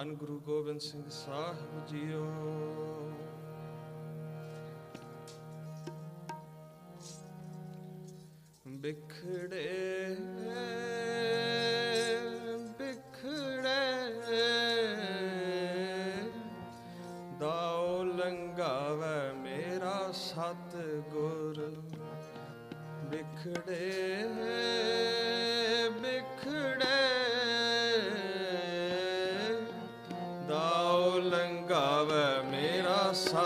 ਧੰਨ ਗੁਰੂ ਗੋਬਿੰਦ ਸਿੰਘ ਸਾਹਿਬ ਜੀਓ ਬਿਖੜੇ ਬਿਖੜੇ ਦਾਉ ਲੰਗਾਵੇ ਮੇਰਾ ਸਤ ਗੁਰ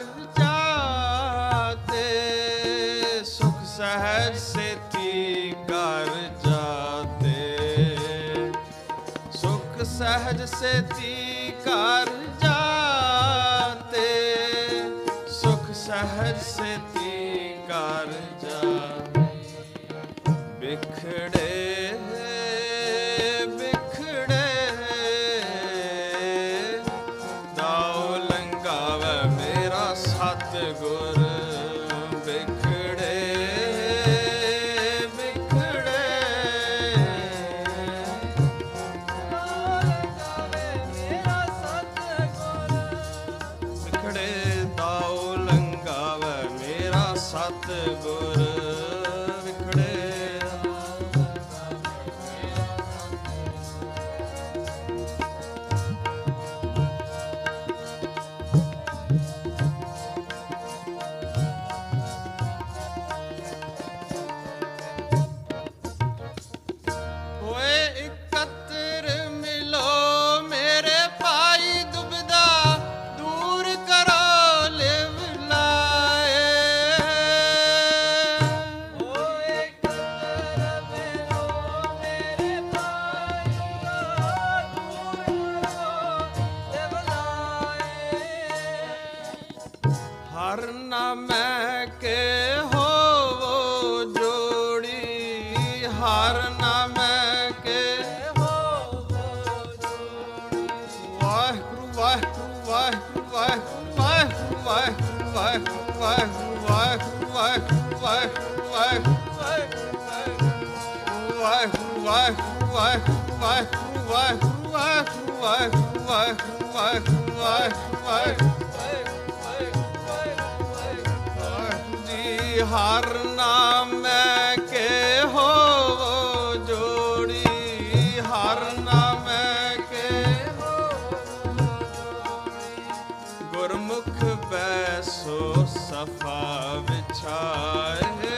ਕਰ ਸੁਖ ਸਹਿਜ ਸੇਤੀ ਕਰ ਜਾਤੇ। ਸੁਖ ਸਹਿਜ ਕਰ ਜਾਤੇ ਸੁਖ ਸਹਿਜ ਕਰ ਜਾਤੇ। सतगुरु har ਸੋ ਸਫਾ ਵਿਛਾਏ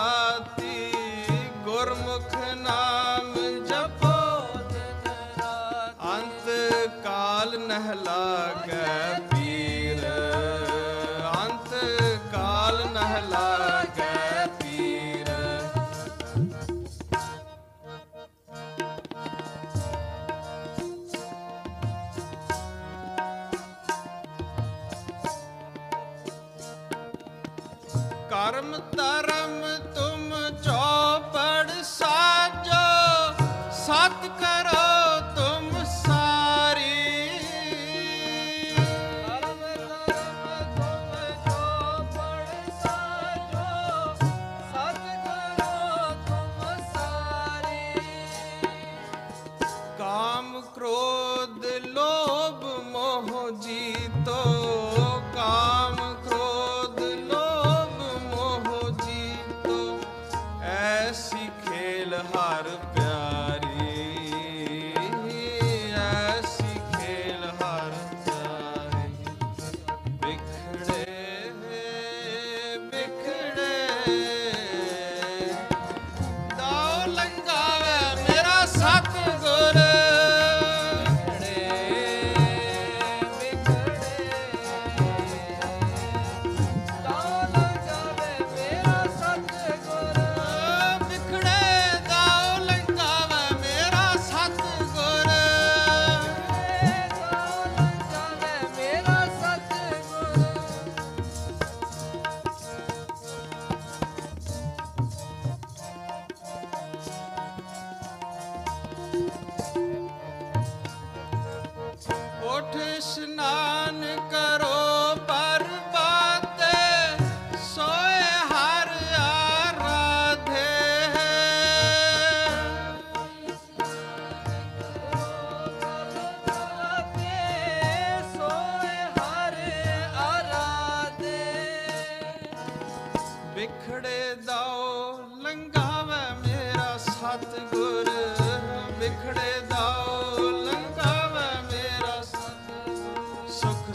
पहला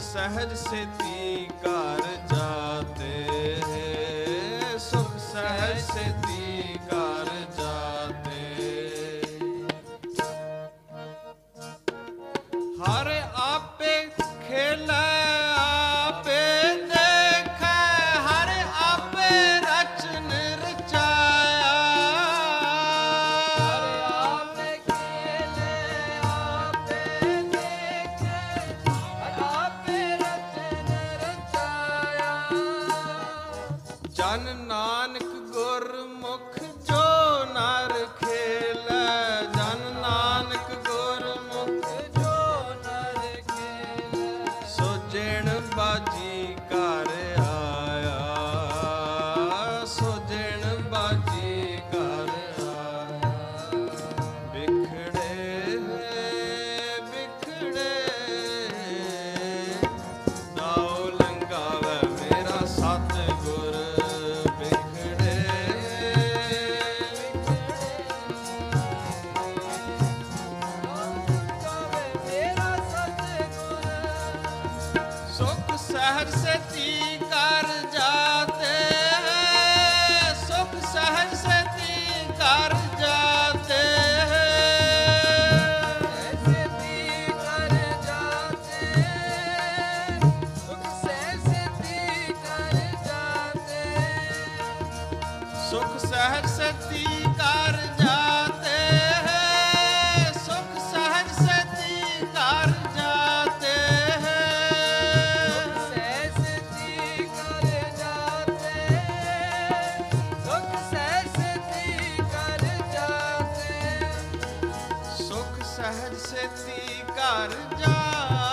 ਸਹਿਜ ਸੇਤੀ ਘਰ ਜਾਤੇ। ਸਹਜ ਕਰ ਜਾਤੇ ਸੁਖ ਕਰ ਜਾਤੇ ਸਤੀ ਕਰ ਜਾਤੇ ਕਰ ਜਾਤੇ ਸ਼ਹਿਰ ਸੇਤੀ ਘਰ ਜਾ